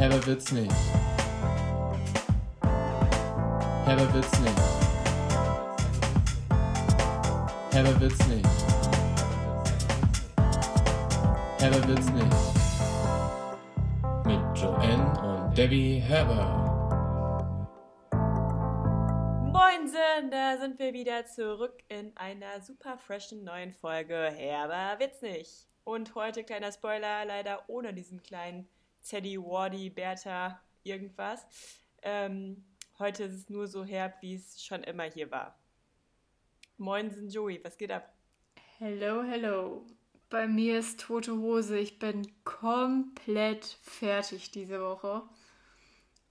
Herber wird's nicht. Herber wird's nicht. Herber wird's nicht. Herber wird's nicht. Mit Joanne und Debbie Herber. Moinsen, da sind wir wieder zurück in einer super freshen neuen Folge Herber wird's nicht. Und heute kleiner Spoiler, leider ohne diesen kleinen Teddy, Wardy, Bertha, irgendwas. Ähm, heute ist es nur so herb, wie es schon immer hier war. Moinsen, Joey, was geht ab? Hello, hello. Bei mir ist tote Hose. Ich bin komplett fertig diese Woche.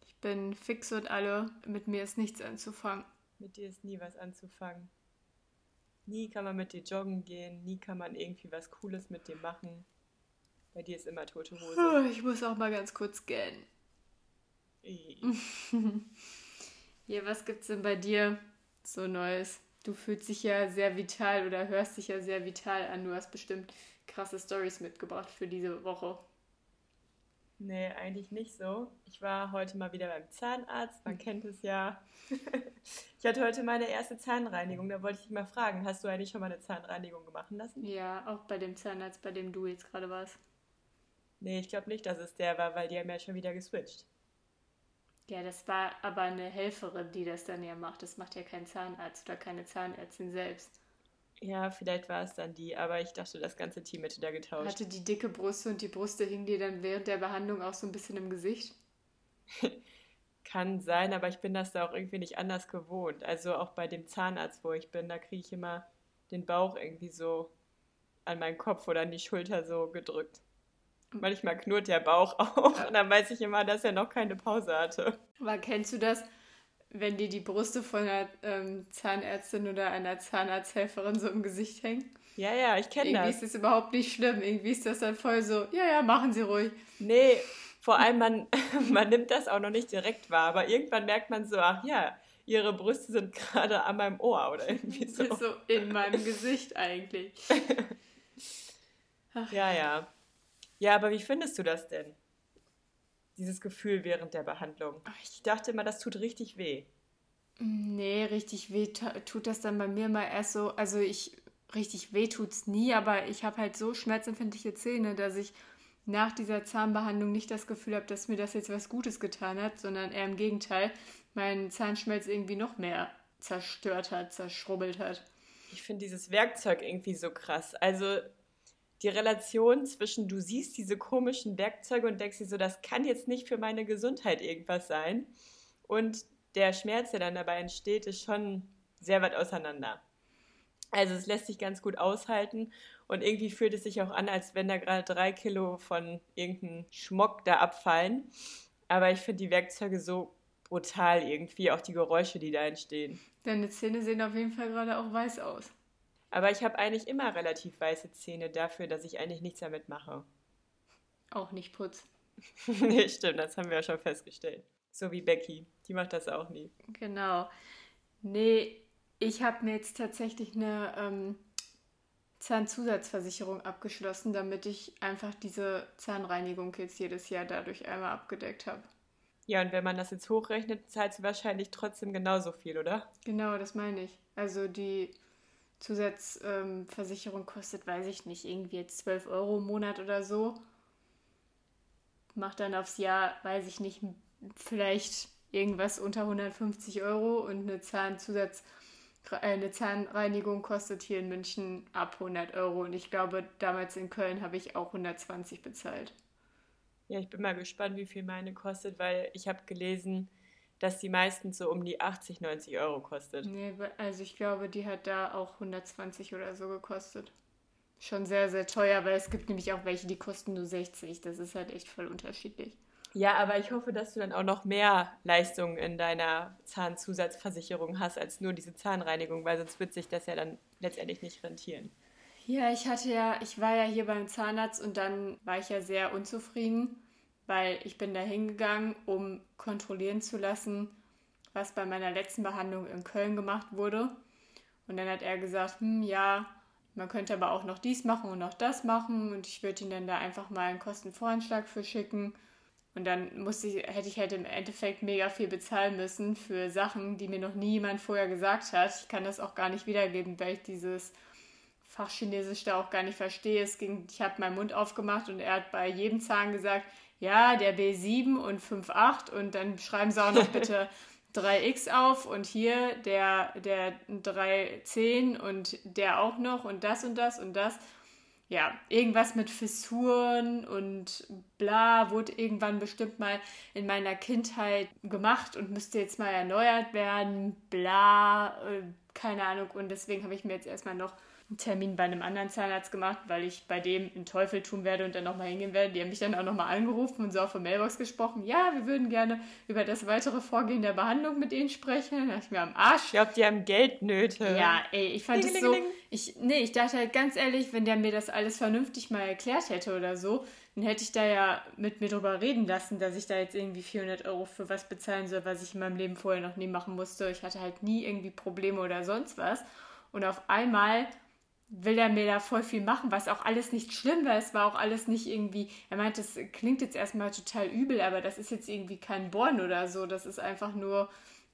Ich bin fix und alle. Mit mir ist nichts anzufangen. Mit dir ist nie was anzufangen. Nie kann man mit dir joggen gehen, nie kann man irgendwie was Cooles mit dir machen. Bei dir ist immer tote Hose. Oh, Ich muss auch mal ganz kurz scannen. Ih. Ja, was gibt's denn bei dir so Neues? Du fühlst dich ja sehr vital oder hörst dich ja sehr vital an. Du hast bestimmt krasse Stories mitgebracht für diese Woche. Nee, eigentlich nicht so. Ich war heute mal wieder beim Zahnarzt, man kennt es ja. ich hatte heute meine erste Zahnreinigung, da wollte ich dich mal fragen, hast du eigentlich schon mal eine Zahnreinigung machen lassen? Ja, auch bei dem Zahnarzt, bei dem du jetzt gerade warst. Nee, ich glaube nicht, dass es der war, weil die haben ja schon wieder geswitcht. Ja, das war aber eine Helferin, die das dann ja macht. Das macht ja kein Zahnarzt oder keine Zahnärztin selbst. Ja, vielleicht war es dann die, aber ich dachte, das ganze Team hätte da getauscht. Hatte die dicke Brüste und die Brüste hingen dir dann während der Behandlung auch so ein bisschen im Gesicht? Kann sein, aber ich bin das da auch irgendwie nicht anders gewohnt. Also auch bei dem Zahnarzt, wo ich bin, da kriege ich immer den Bauch irgendwie so an meinen Kopf oder an die Schulter so gedrückt. Manchmal knurrt der Bauch auch und dann weiß ich immer, dass er noch keine Pause hatte. Aber kennst du das, wenn dir die Brüste von einer ähm, Zahnärztin oder einer Zahnarzthelferin so im Gesicht hängen? Ja, ja, ich kenne Irgendwie das. ist es überhaupt nicht schlimm. Irgendwie ist das dann voll so, ja, ja, machen Sie ruhig. Nee, vor allem man, man nimmt das auch noch nicht direkt wahr, aber irgendwann merkt man so, ach ja, ihre Brüste sind gerade an meinem Ohr oder irgendwie so. Das so in meinem Gesicht eigentlich. Ja, ja. Ja, aber wie findest du das denn? Dieses Gefühl während der Behandlung. Ich dachte immer, das tut richtig weh. Nee, richtig weh tut das dann bei mir mal erst so. Also ich richtig weh tut's nie, aber ich habe halt so schmerzempfindliche Zähne, dass ich nach dieser Zahnbehandlung nicht das Gefühl habe, dass mir das jetzt was Gutes getan hat, sondern eher im Gegenteil, mein Zahnschmelz irgendwie noch mehr zerstört hat, zerschrubbelt hat. Ich finde dieses Werkzeug irgendwie so krass. Also die Relation zwischen, du siehst diese komischen Werkzeuge und denkst dir so, das kann jetzt nicht für meine Gesundheit irgendwas sein. Und der Schmerz, der dann dabei entsteht, ist schon sehr weit auseinander. Also es lässt sich ganz gut aushalten und irgendwie fühlt es sich auch an, als wenn da gerade drei Kilo von irgendeinem Schmock da abfallen. Aber ich finde die Werkzeuge so brutal irgendwie, auch die Geräusche, die da entstehen. Deine Zähne sehen auf jeden Fall gerade auch weiß aus. Aber ich habe eigentlich immer relativ weiße Zähne dafür, dass ich eigentlich nichts damit mache. Auch nicht putz. nee, stimmt, das haben wir ja schon festgestellt. So wie Becky, die macht das auch nie. Genau. Nee, ich habe mir jetzt tatsächlich eine ähm, Zahnzusatzversicherung abgeschlossen, damit ich einfach diese Zahnreinigung jetzt jedes Jahr dadurch einmal abgedeckt habe. Ja, und wenn man das jetzt hochrechnet, zahlst du wahrscheinlich trotzdem genauso viel, oder? Genau, das meine ich. Also die Zusatzversicherung ähm, kostet, weiß ich nicht, irgendwie jetzt 12 Euro im Monat oder so. Macht dann aufs Jahr, weiß ich nicht, vielleicht irgendwas unter 150 Euro und eine Zahnzusatz äh, eine Zahnreinigung kostet hier in München ab 100 Euro und ich glaube, damals in Köln habe ich auch 120 bezahlt. Ja, ich bin mal gespannt, wie viel meine kostet, weil ich habe gelesen, dass die meistens so um die 80, 90 Euro kostet. Nee, also ich glaube, die hat da auch 120 oder so gekostet. Schon sehr, sehr teuer, weil es gibt nämlich auch welche, die kosten nur 60. Das ist halt echt voll unterschiedlich. Ja, aber ich hoffe, dass du dann auch noch mehr Leistungen in deiner Zahnzusatzversicherung hast als nur diese Zahnreinigung, weil sonst wird sich das ja dann letztendlich nicht rentieren. Ja, ich hatte ja, ich war ja hier beim Zahnarzt und dann war ich ja sehr unzufrieden, weil ich bin da hingegangen, um kontrollieren zu lassen, was bei meiner letzten Behandlung in Köln gemacht wurde. Und dann hat er gesagt, hm, ja, man könnte aber auch noch dies machen und noch das machen und ich würde ihn dann da einfach mal einen Kostenvoranschlag für schicken. Und dann musste ich, hätte ich halt im Endeffekt mega viel bezahlen müssen für Sachen, die mir noch nie jemand vorher gesagt hat. Ich kann das auch gar nicht wiedergeben, weil ich dieses Fach Chinesisch da auch gar nicht verstehe. Es ging, ich habe meinen Mund aufgemacht und er hat bei jedem Zahn gesagt, ja, der B7 und 5,8 und dann schreiben sie auch noch bitte 3x auf und hier der, der 310 und der auch noch und das und das und das. Ja, irgendwas mit Fissuren und bla wurde irgendwann bestimmt mal in meiner Kindheit gemacht und müsste jetzt mal erneuert werden, bla, äh, keine Ahnung. Und deswegen habe ich mir jetzt erstmal noch einen Termin bei einem anderen Zahnarzt gemacht, weil ich bei dem einen Teufel tun werde und dann nochmal hingehen werde. Die haben mich dann auch nochmal angerufen und so auf der Mailbox gesprochen. Ja, wir würden gerne über das weitere Vorgehen der Behandlung mit ihnen sprechen. Dann dachte ich mir am Arsch. Ich glaube, die haben Geldnöte. Ja, ey, ich fand es so. Ich, nee, ich dachte halt ganz ehrlich, wenn der mir das alles vernünftig mal erklärt hätte oder so, dann hätte ich da ja mit mir drüber reden lassen, dass ich da jetzt irgendwie 400 Euro für was bezahlen soll, was ich in meinem Leben vorher noch nie machen musste. Ich hatte halt nie irgendwie Probleme oder sonst was. Und auf einmal will er mir da voll viel machen, was auch alles nicht schlimm war. Es war auch alles nicht irgendwie, er meint, das klingt jetzt erstmal total übel, aber das ist jetzt irgendwie kein Born oder so. Das ist einfach nur,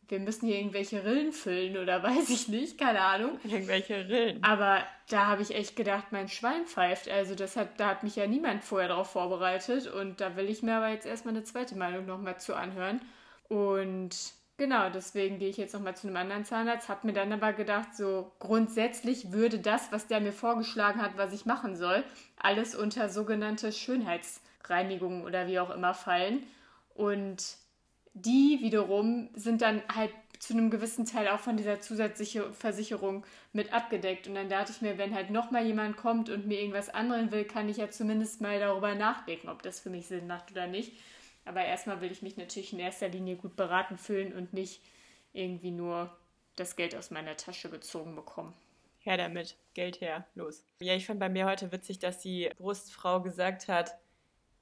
wir müssen hier irgendwelche Rillen füllen oder weiß ich nicht, keine Ahnung. Irgendwelche Rillen. Aber da habe ich echt gedacht, mein Schwein pfeift. Also das hat, da hat mich ja niemand vorher darauf vorbereitet und da will ich mir aber jetzt erstmal eine zweite Meinung nochmal zu anhören. Und Genau, deswegen gehe ich jetzt nochmal zu einem anderen Zahnarzt, habe mir dann aber gedacht, so grundsätzlich würde das, was der mir vorgeschlagen hat, was ich machen soll, alles unter sogenannte Schönheitsreinigung oder wie auch immer fallen. Und die wiederum sind dann halt zu einem gewissen Teil auch von dieser zusätzlichen Versicherung mit abgedeckt. Und dann dachte ich mir, wenn halt nochmal jemand kommt und mir irgendwas anderen will, kann ich ja zumindest mal darüber nachdenken, ob das für mich Sinn macht oder nicht. Aber erstmal will ich mich natürlich in erster Linie gut beraten fühlen und nicht irgendwie nur das Geld aus meiner Tasche gezogen bekommen. Her damit, Geld her, los. Ja, ich fand bei mir heute witzig, dass die Brustfrau gesagt hat,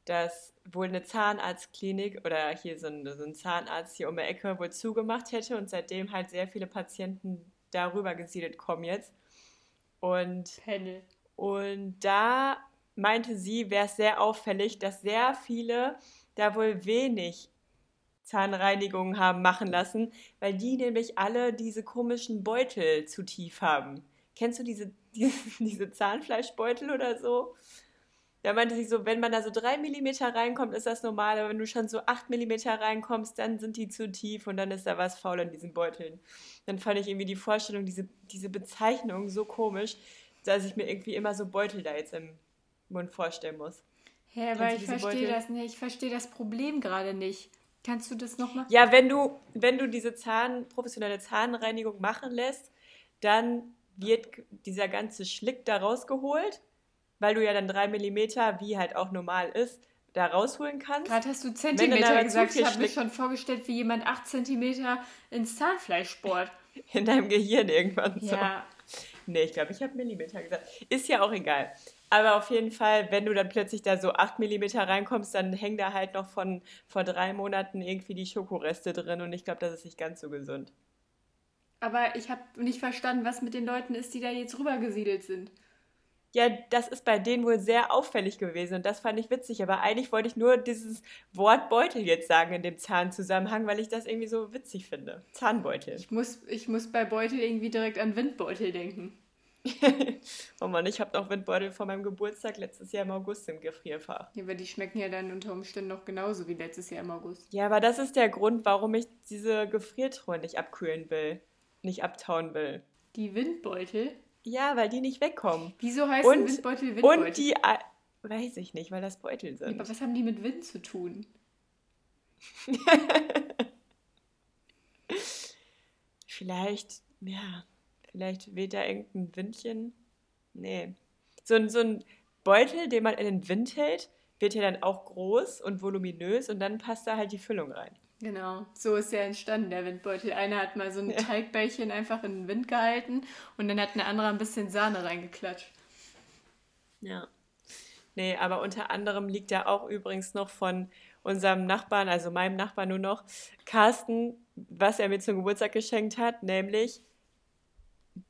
dass wohl eine Zahnarztklinik oder hier so ein, so ein Zahnarzt hier um die Ecke wohl zugemacht hätte und seitdem halt sehr viele Patienten darüber gesiedelt kommen jetzt. Und, Panel. und da meinte sie, wäre es sehr auffällig, dass sehr viele da wohl wenig Zahnreinigungen haben machen lassen, weil die nämlich alle diese komischen Beutel zu tief haben. Kennst du diese, diese, diese Zahnfleischbeutel oder so? Da meinte sie so, wenn man da so drei Millimeter reinkommt, ist das normal, aber wenn du schon so acht Millimeter reinkommst, dann sind die zu tief und dann ist da was faul an diesen Beuteln. Dann fand ich irgendwie die Vorstellung, diese, diese Bezeichnung so komisch, dass ich mir irgendwie immer so Beutel da jetzt im Mund vorstellen muss. Ja, aber ich verstehe das nicht. Ich verstehe das Problem gerade nicht. Kannst du das nochmal? Ja, wenn du, wenn du diese Zahn, professionelle Zahnreinigung machen lässt, dann wird dieser ganze Schlick da rausgeholt, weil du ja dann drei Millimeter, wie halt auch normal ist, da rausholen kannst. Gerade hast du Zentimeter gesagt. Ich habe mir schon vorgestellt, wie jemand acht Zentimeter ins Zahnfleisch bohrt. In deinem Gehirn irgendwann. Ja. Nee, ich glaube, ich habe Millimeter gesagt. Ist ja auch egal. Aber auf jeden Fall, wenn du dann plötzlich da so 8 mm reinkommst, dann hängen da halt noch von vor drei Monaten irgendwie die Schokoreste drin und ich glaube, das ist nicht ganz so gesund. Aber ich habe nicht verstanden, was mit den Leuten ist, die da jetzt rübergesiedelt sind. Ja, das ist bei denen wohl sehr auffällig gewesen und das fand ich witzig. Aber eigentlich wollte ich nur dieses Wort Beutel jetzt sagen in dem Zahnzusammenhang, weil ich das irgendwie so witzig finde. Zahnbeutel. Ich muss, ich muss bei Beutel irgendwie direkt an Windbeutel denken. oh Mann, ich habe noch Windbeutel vor meinem Geburtstag letztes Jahr im August im Gefrierfach. Ja, aber die schmecken ja dann unter Umständen noch genauso wie letztes Jahr im August. Ja, aber das ist der Grund, warum ich diese Gefriertruhe nicht abkühlen will, nicht abtauen will. Die Windbeutel? Ja, weil die nicht wegkommen. Wieso heißen und, Windbeutel Windbeutel? Und die, weiß ich nicht, weil das Beutel sind. Aber was haben die mit Wind zu tun? Vielleicht, ja, Vielleicht weht da irgendein Windchen. Nee. So ein, so ein Beutel, den man in den Wind hält, wird ja dann auch groß und voluminös und dann passt da halt die Füllung rein. Genau, so ist ja entstanden, der Windbeutel. Einer hat mal so ein ja. Teigbällchen einfach in den Wind gehalten und dann hat eine andere ein bisschen Sahne reingeklatscht. Ja. Nee, aber unter anderem liegt da auch übrigens noch von unserem Nachbarn, also meinem Nachbarn nur noch, Carsten, was er mir zum Geburtstag geschenkt hat, nämlich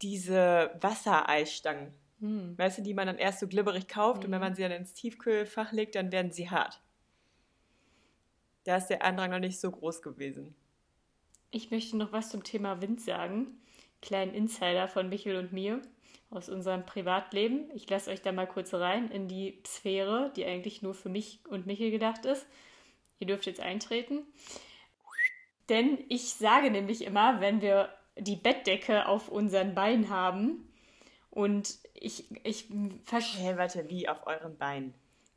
diese Wassereisstangen. Hm. Weißt du, die man dann erst so glibberig kauft hm. und wenn hm. man sie dann ins Tiefkühlfach legt, dann werden sie hart. Da ist der Andrang noch nicht so groß gewesen. Ich möchte noch was zum Thema Wind sagen. Kleinen Insider von Michel und mir aus unserem Privatleben. Ich lasse euch da mal kurz rein in die Sphäre, die eigentlich nur für mich und Michel gedacht ist. Ihr dürft jetzt eintreten. Denn ich sage nämlich immer, wenn wir die Bettdecke auf unseren Beinen haben und ich, ich verstehe. Hey, warte, wie auf euren Beinen?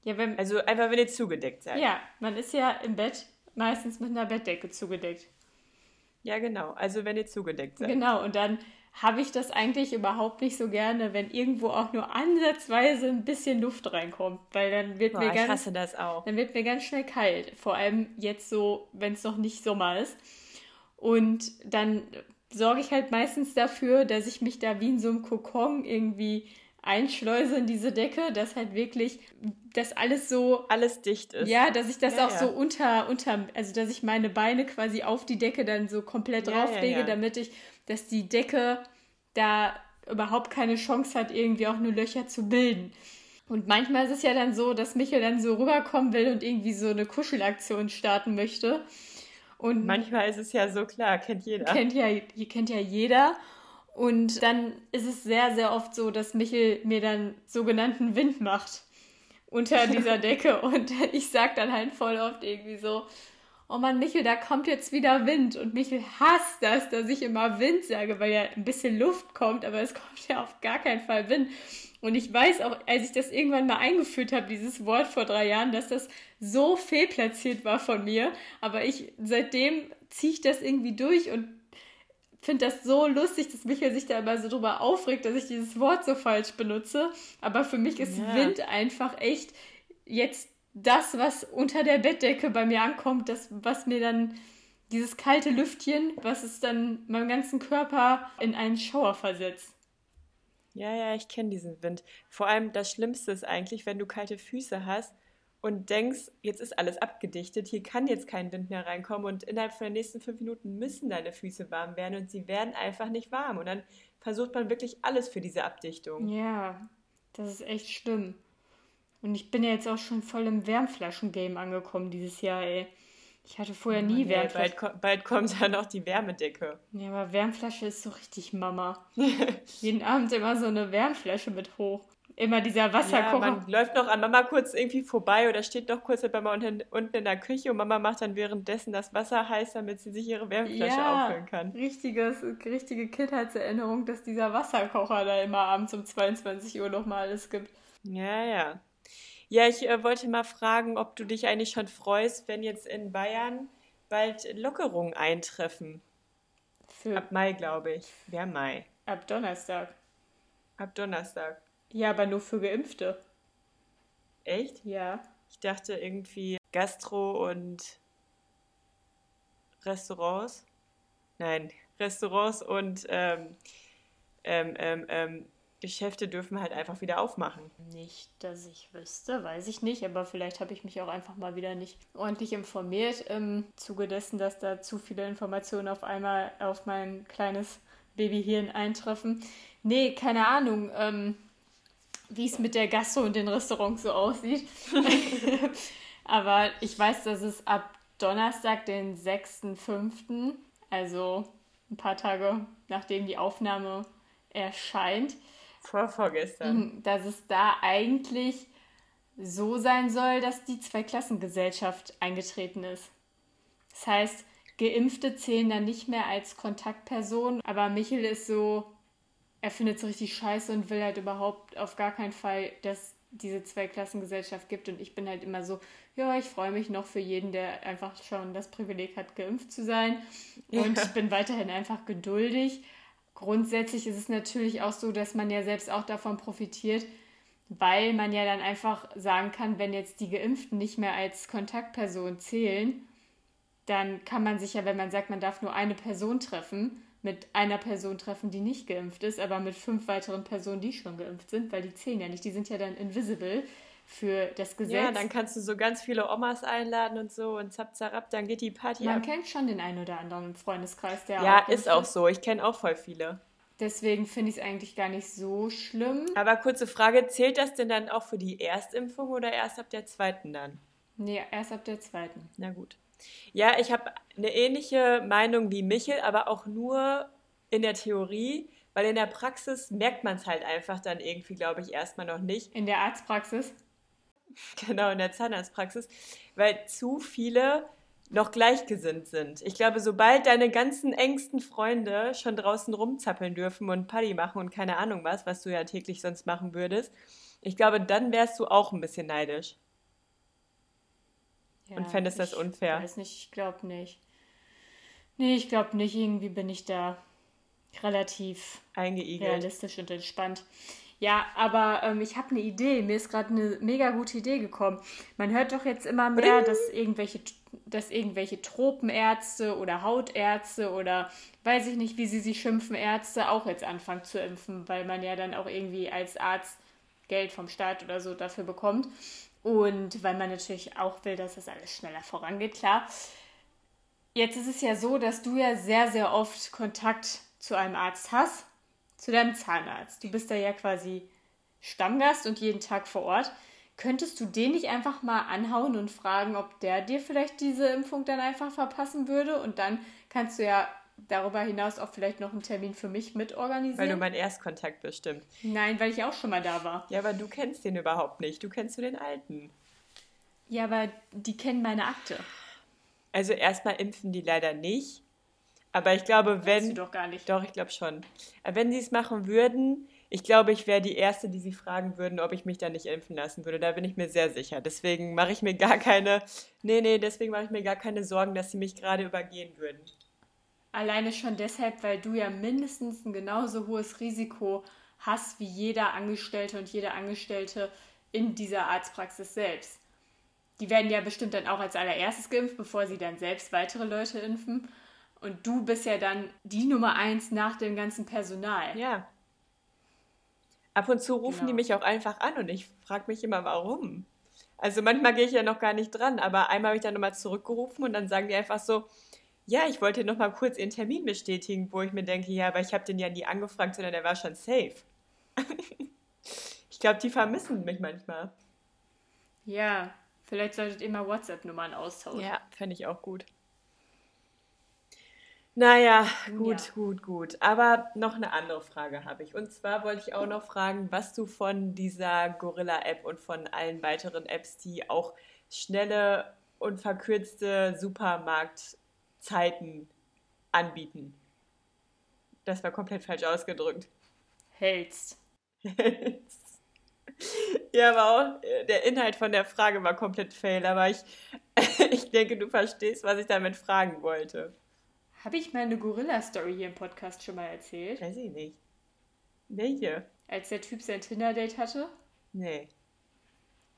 Ja, wenn, also einfach, wenn ihr zugedeckt seid. Ja, man ist ja im Bett meistens mit einer Bettdecke zugedeckt. Ja, genau. Also wenn ihr zugedeckt seid. Genau, und dann habe ich das eigentlich überhaupt nicht so gerne, wenn irgendwo auch nur ansatzweise ein bisschen Luft reinkommt, weil dann wird Boah, mir ganz dann wird mir ganz schnell kalt, vor allem jetzt so, wenn es noch nicht Sommer ist. Und dann sorge ich halt meistens dafür, dass ich mich da wie in so einem Kokon irgendwie einschleuse in diese Decke, dass halt wirklich das alles so alles dicht ist. Ja, dass ich das ja, auch ja. so unter unter also dass ich meine Beine quasi auf die Decke dann so komplett ja, drauflege, damit ich dass die Decke da überhaupt keine Chance hat irgendwie auch nur Löcher zu bilden. Und manchmal ist es ja dann so, dass Michael dann so rüberkommen will und irgendwie so eine Kuschelaktion starten möchte. Und manchmal ist es ja so klar, kennt jeder. Kennt ja, kennt ja jeder. Und dann ist es sehr, sehr oft so, dass Michel mir dann sogenannten Wind macht unter dieser Decke. Und ich sag dann halt voll oft irgendwie so, oh Mann, Michel, da kommt jetzt wieder Wind. Und Michel hasst das, dass ich immer Wind sage, weil ja ein bisschen Luft kommt, aber es kommt ja auf gar keinen Fall Wind. Und ich weiß auch, als ich das irgendwann mal eingeführt habe, dieses Wort vor drei Jahren, dass das so fehlplatziert war von mir. Aber ich, seitdem ziehe ich das irgendwie durch und finde das so lustig, dass Michael sich da immer so drüber aufregt, dass ich dieses Wort so falsch benutze. Aber für mich ist ja. Wind einfach echt jetzt das, was unter der Bettdecke bei mir ankommt, das, was mir dann dieses kalte Lüftchen, was es dann meinem ganzen Körper in einen Schauer versetzt. Ja, ja, ich kenne diesen Wind. Vor allem das Schlimmste ist eigentlich, wenn du kalte Füße hast und denkst, jetzt ist alles abgedichtet, hier kann jetzt kein Wind mehr reinkommen und innerhalb von den nächsten fünf Minuten müssen deine Füße warm werden und sie werden einfach nicht warm. Und dann versucht man wirklich alles für diese Abdichtung. Ja, das ist echt schlimm. Und ich bin ja jetzt auch schon voll im Wärmflaschen-Game angekommen dieses Jahr, ey. Ich hatte vorher nie oh, nee, Wärmflasche. Bald, bald, kommt dann auch die Wärmedecke. Ja, aber Wärmflasche ist so richtig Mama. Jeden Abend immer so eine Wärmflasche mit hoch. Immer dieser Wasserkocher. Ja, man läuft noch an Mama kurz irgendwie vorbei oder steht noch kurz bei Mama unten, unten in der Küche und Mama macht dann währenddessen das Wasser heiß, damit sie sich ihre Wärmflasche ja, auffüllen kann. Richtiges, richtige Kindheitserinnerung, dass dieser Wasserkocher da immer abends um 22 Uhr nochmal alles gibt. Ja, ja. Ja, ich äh, wollte mal fragen, ob du dich eigentlich schon freust, wenn jetzt in Bayern bald Lockerungen eintreffen. Für Ab Mai, glaube ich. Wer Mai? Ab Donnerstag. Ab Donnerstag. Ja, aber nur für Geimpfte. Echt? Ja. Ich dachte irgendwie Gastro und Restaurants. Nein, Restaurants und ähm, ähm, ähm, ähm Geschäfte dürfen halt einfach wieder aufmachen. Nicht, dass ich wüsste, weiß ich nicht, aber vielleicht habe ich mich auch einfach mal wieder nicht ordentlich informiert im Zuge dessen, dass da zu viele Informationen auf einmal auf mein kleines Babyhirn eintreffen. Nee, keine Ahnung, ähm, wie es mit der Gastro und den Restaurants so aussieht. aber ich weiß, dass es ab Donnerstag, den 6.5., also ein paar Tage nachdem die Aufnahme erscheint, vor vorgestern. Dass es da eigentlich so sein soll, dass die Zweiklassengesellschaft eingetreten ist. Das heißt, Geimpfte zählen dann nicht mehr als Kontaktperson, aber Michel ist so, er findet es richtig scheiße und will halt überhaupt auf gar keinen Fall, dass diese Zweiklassengesellschaft gibt. Und ich bin halt immer so, ja, ich freue mich noch für jeden, der einfach schon das Privileg hat, geimpft zu sein. Und ich bin weiterhin einfach geduldig. Grundsätzlich ist es natürlich auch so, dass man ja selbst auch davon profitiert, weil man ja dann einfach sagen kann, wenn jetzt die Geimpften nicht mehr als Kontaktperson zählen, dann kann man sich ja, wenn man sagt, man darf nur eine Person treffen, mit einer Person treffen, die nicht geimpft ist, aber mit fünf weiteren Personen, die schon geimpft sind, weil die zählen ja nicht, die sind ja dann invisible für das Gesetz. Ja, dann kannst du so ganz viele Omas einladen und so und zap zarab, dann geht die Party Man ab. kennt schon den einen oder anderen im Freundeskreis, der Ja, auch ist auch so. Ich kenne auch voll viele. Deswegen finde ich es eigentlich gar nicht so schlimm. Aber kurze Frage, zählt das denn dann auch für die Erstimpfung oder erst ab der zweiten dann? Nee, erst ab der zweiten. Na gut. Ja, ich habe eine ähnliche Meinung wie Michel, aber auch nur in der Theorie, weil in der Praxis merkt man es halt einfach dann irgendwie, glaube ich, erstmal noch nicht. In der Arztpraxis? Genau, in der Zahnarztpraxis, weil zu viele noch gleichgesinnt sind. Ich glaube, sobald deine ganzen engsten Freunde schon draußen rumzappeln dürfen und Party machen und keine Ahnung was, was du ja täglich sonst machen würdest, ich glaube, dann wärst du auch ein bisschen neidisch. Ja, und fändest das unfair. Ich weiß nicht, ich glaube nicht. Nee, ich glaube nicht. Irgendwie bin ich da relativ eingeigelt. realistisch und entspannt. Ja, aber ähm, ich habe eine Idee. Mir ist gerade eine mega gute Idee gekommen. Man hört doch jetzt immer mehr, dass irgendwelche, dass irgendwelche Tropenärzte oder Hautärzte oder weiß ich nicht, wie sie sich schimpfen, Ärzte auch jetzt anfangen zu impfen, weil man ja dann auch irgendwie als Arzt Geld vom Staat oder so dafür bekommt. Und weil man natürlich auch will, dass das alles schneller vorangeht, klar. Jetzt ist es ja so, dass du ja sehr, sehr oft Kontakt zu einem Arzt hast, zu deinem Zahnarzt. Du bist da ja quasi Stammgast und jeden Tag vor Ort. Könntest du den nicht einfach mal anhauen und fragen, ob der dir vielleicht diese Impfung dann einfach verpassen würde? Und dann kannst du ja darüber hinaus auch vielleicht noch einen Termin für mich mitorganisieren. Weil du mein Erstkontakt bestimmt. Nein, weil ich auch schon mal da war. Ja, aber du kennst den überhaupt nicht. Du kennst nur den alten. Ja, aber die kennen meine Akte. Also erstmal impfen die leider nicht. Aber ich glaube, wenn. Sie doch gar nicht. Doch, ich glaube schon. Aber wenn sie es machen würden, ich glaube, ich wäre die Erste, die sie fragen würden, ob ich mich da nicht impfen lassen würde. Da bin ich mir sehr sicher. Deswegen mache ich mir gar keine. Nee, nee, deswegen mache ich mir gar keine Sorgen, dass sie mich gerade übergehen würden. Alleine schon deshalb, weil du ja mindestens ein genauso hohes Risiko hast wie jeder Angestellte und jede Angestellte in dieser Arztpraxis selbst. Die werden ja bestimmt dann auch als allererstes geimpft, bevor sie dann selbst weitere Leute impfen. Und du bist ja dann die Nummer eins nach dem ganzen Personal. Ja. Ab und zu rufen Genau. die mich auch einfach an und ich frage mich immer, warum. Also manchmal gehe ich ja noch gar nicht dran, aber einmal habe ich dann nochmal zurückgerufen und dann sagen die einfach so, ja, ich wollte noch mal kurz ihren Termin bestätigen, wo ich mir denke, ja, aber ich habe den ja nie angefragt, sondern der war schon safe. ich glaube, die vermissen mich manchmal. Ja, vielleicht solltet ihr mal WhatsApp-Nummern austauschen. Ja, fände ich auch gut. Naja, gut, Ja. gut, gut. Aber noch eine andere Frage habe ich. Und zwar wollte ich auch noch fragen, was du von dieser Gorilla-App und von allen weiteren Apps, die auch schnelle und verkürzte Supermarktzeiten anbieten. Das war komplett falsch ausgedrückt. Hältst. Ja, aber auch äh, der Inhalt von der Frage war komplett fail, aber ich, ich denke, du verstehst, was ich damit fragen wollte. Habe ich meine Gorilla-Story hier im Podcast schon mal erzählt? Weiß ich nicht. Welche? Als der Typ sein Tinder-Date hatte? Nee.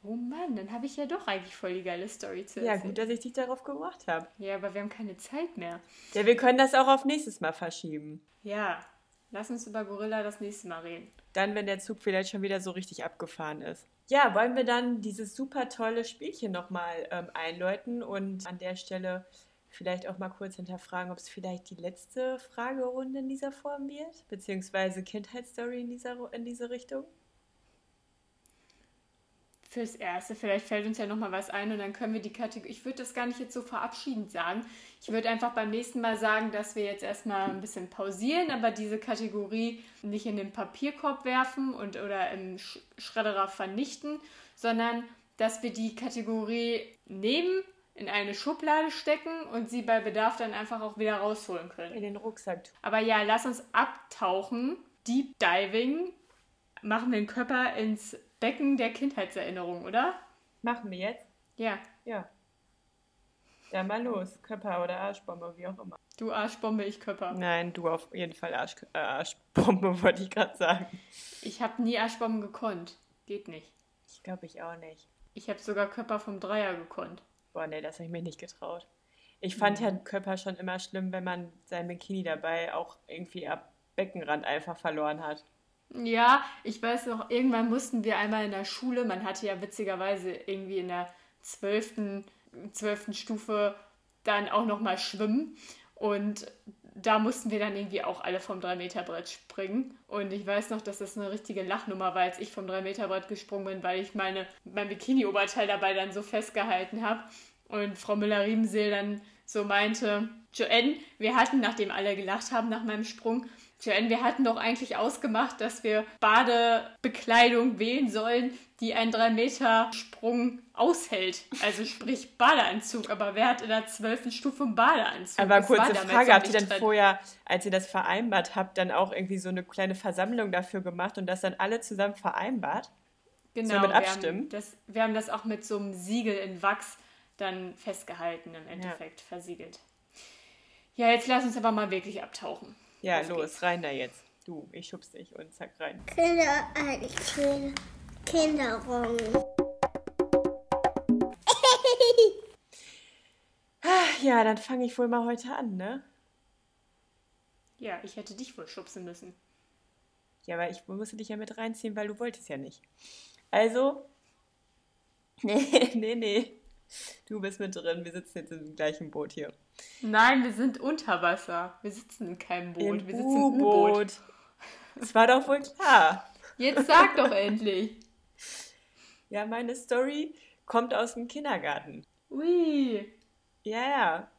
Oh Mann, dann habe ich ja doch eigentlich voll die geile Story zu Ja, erzählen. gut, dass ich dich darauf gebracht habe. Ja, aber wir haben keine Zeit mehr. Ja, wir können das auch auf nächstes Mal verschieben. Ja, lass uns über Gorilla das nächste Mal reden. Dann, wenn der Zug vielleicht schon wieder so richtig abgefahren ist. Ja, wollen wir dann dieses super tolle Spielchen nochmal ähm, einläuten und an der Stelle vielleicht auch mal kurz hinterfragen, ob es vielleicht die letzte Fragerunde in dieser Form wird? Beziehungsweise Kindheitsstory in, dieser, in diese Richtung? Fürs Erste, vielleicht fällt uns ja nochmal was ein und dann können wir die Kategorie. Ich würde das gar nicht jetzt so verabschiedend sagen. Ich würde einfach beim nächsten Mal sagen, dass wir jetzt erstmal ein bisschen pausieren, aber diese Kategorie nicht in den Papierkorb werfen und oder im Sch Schredderer vernichten, sondern dass wir die Kategorie nehmen, in eine Schublade stecken und sie bei Bedarf dann einfach auch wieder rausholen können. In den Rucksack. Aber ja, lass uns abtauchen. Deep Diving. Machen wir den Körper ins Becken der Kindheitserinnerung, oder? Machen wir jetzt? Ja. Ja. Dann mal los. Körper oder Arschbombe, wie auch immer. Du Arschbombe, ich Körper. Nein, du auf jeden Fall Arsch, äh, Arschbombe, wollte ich gerade sagen. Ich habe nie Arschbomben gekonnt. Geht nicht. Ich glaube, ich auch nicht. Ich habe sogar Körper vom Dreier gekonnt. Boah, nee, das habe ich mir nicht getraut. Ich fand ja Körper schon immer schlimm, wenn man sein Bikini dabei auch irgendwie ab Beckenrand einfach verloren hat. Ja, ich weiß noch, irgendwann mussten wir einmal in der Schule, man hatte ja witzigerweise irgendwie in der zwölften, zwölften Stufe dann auch nochmal schwimmen und da mussten wir dann irgendwie auch alle vom 3-Meter-Brett springen. Und ich weiß noch, dass das eine richtige Lachnummer war, als ich vom 3-Meter-Brett gesprungen bin, weil ich meine, mein Bikini-Oberteil dabei dann so festgehalten habe. Und Frau Müller-Riebenseel dann so meinte, Joanne, wir hatten, nachdem alle gelacht haben nach meinem Sprung, Joanne, wir hatten doch eigentlich ausgemacht, dass wir Badebekleidung wählen sollen, die einen 3-Meter-Sprung aushält. Also sprich Badeanzug. Aber wer hat in der zwölften Stufe einen Badeanzug? Aber Das kurze Frage, habt ihr dann drin. vorher, als ihr das vereinbart habt, dann auch irgendwie so eine kleine Versammlung dafür gemacht und das dann alle zusammen vereinbart? Genau, mit wir Abstimmen? haben, das, wir haben das auch mit so einem Siegel in Wachs dann festgehalten, im Endeffekt versiegelt. Ja, jetzt lass uns aber mal wirklich abtauchen. Ja, Auf los, geht's. rein da jetzt. Du, ich schubst dich und zack rein. Kinder, äh, Kinder, Kinderung. Ja, dann fange ich wohl mal heute an, ne? Ja, ich hätte dich wohl schubsen müssen. Ja, aber ich musste dich ja mit reinziehen, weil du wolltest ja nicht. Also, nee, nee, nee. Du bist mit drin. Wir sitzen jetzt im gleichen Boot hier. Nein, wir sind unter Wasser. Wir sitzen in keinem Boot. Im wir sitzen im U-Boot. U-Boot. Das war doch wohl klar. Jetzt sag doch endlich. Ja, meine Story kommt aus dem Kindergarten. Ui. Ja, ja.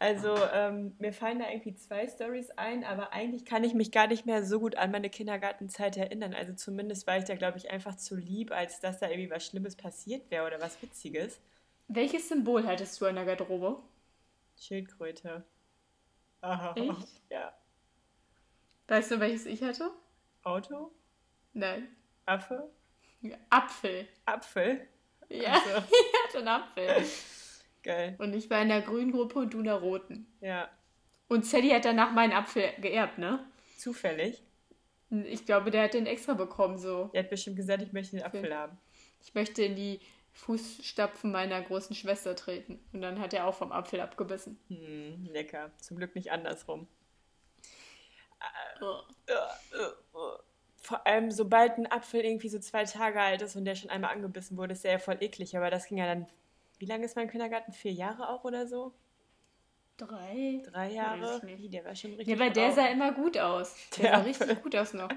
Also, ähm, mir fallen da irgendwie zwei Stories ein, aber eigentlich kann ich mich gar nicht mehr so gut an meine Kindergartenzeit erinnern. Also zumindest war ich da, glaube ich, einfach zu lieb, als dass da irgendwie was Schlimmes passiert wäre oder was Witziges. Welches Symbol hattest du an der Garderobe? Schildkröte. Aha. Echt? Ja. Weißt du, welches ich hatte? Auto? Nein. Affe? Apfel. Apfel? Ja, Also, ich hatte einen Apfel. geil. Und ich war in der grünen Gruppe und du in der roten. Ja. Und Sadie hat danach meinen Apfel geerbt, ne? Zufällig. Ich glaube, der hat den extra bekommen, so. Er hat bestimmt gesagt, ich möchte den Apfel haben. Ich möchte in die Fußstapfen meiner großen Schwester treten. Und dann hat er auch vom Apfel abgebissen. Hm, lecker. Zum Glück nicht andersrum. Oh. Vor allem, sobald ein Apfel irgendwie so zwei Tage alt ist und der schon einmal angebissen wurde, ist der ja voll eklig. Aber das ging ja dann. Wie lange ist mein Kindergarten? Vier Jahre auch oder so? Drei? Drei Jahre? Wie, der war schon richtig. Ja, aber der sah immer gut aus. Der, Der sah richtig gut aus noch.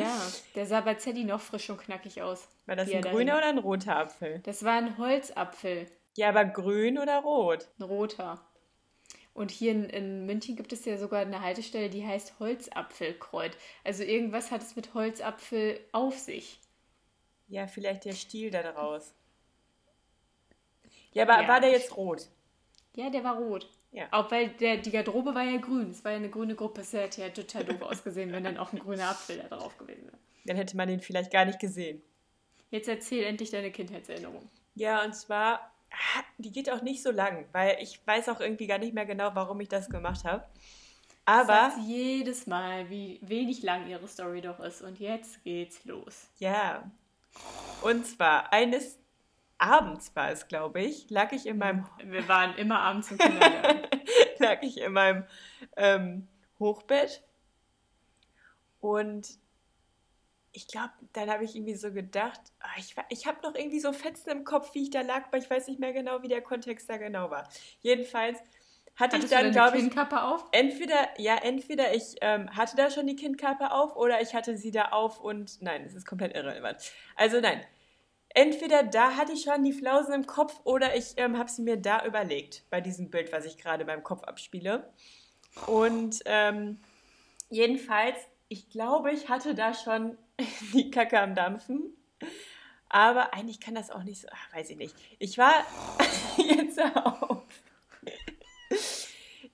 Ja, der sah bei Zeddy noch frisch und knackig aus. War das ein er grüner dahin- oder ein roter Apfel? Das war ein Holzapfel, Ja, aber grün oder rot? ein roter. Und hier in, in München gibt es ja sogar eine Haltestelle, die heißt Holzapfelkreuz. Also irgendwas hat es mit Holzapfel auf sich. Ja, vielleicht der Stiel da draus. Ja, aber Ja. war der jetzt rot? Ja, der war rot. Ja. Auch weil der, die Garderobe war ja grün. Es war ja eine grüne Gruppe. Es hätte ja total doof ausgesehen, wenn dann auch ein grüner Apfel da drauf gewesen wäre. Dann hätte man den vielleicht gar nicht gesehen. Jetzt erzähl endlich deine Kindheitserinnerung. Ja, und zwar, ah, die geht auch nicht so lang, weil ich weiß auch irgendwie gar nicht mehr genau, warum ich das gemacht habe. Aber Sagt jedes Mal, wie wenig lang ihre Story doch ist. Und jetzt geht's los. ja, und zwar eines Abends war es, glaube ich, lag ich in meinem Wir waren immer abends im Kindergarten. lag ich in meinem ähm, Hochbett und ich glaube, dann habe ich irgendwie so gedacht, ah, ich, ich habe noch irgendwie so Fetzen im Kopf, wie ich da lag, aber ich weiß nicht mehr genau, wie der Kontext da genau war. Jedenfalls hatte Hattest ich dann, glaube ich, auf? entweder, ja, entweder ich ähm, hatte da schon die Kindkappe auf oder ich hatte sie da auf und nein, das ist komplett irrelevant. Also nein, entweder da hatte ich schon die Flausen im Kopf oder ich ähm, habe sie mir da überlegt, bei diesem Bild, was ich gerade meinem Kopf abspiele. Und ähm, jedenfalls, ich glaube, ich hatte da schon die Kacke am Dampfen. Aber eigentlich kann das auch nicht so, ach, weiß ich nicht. Ich war jetzt auf.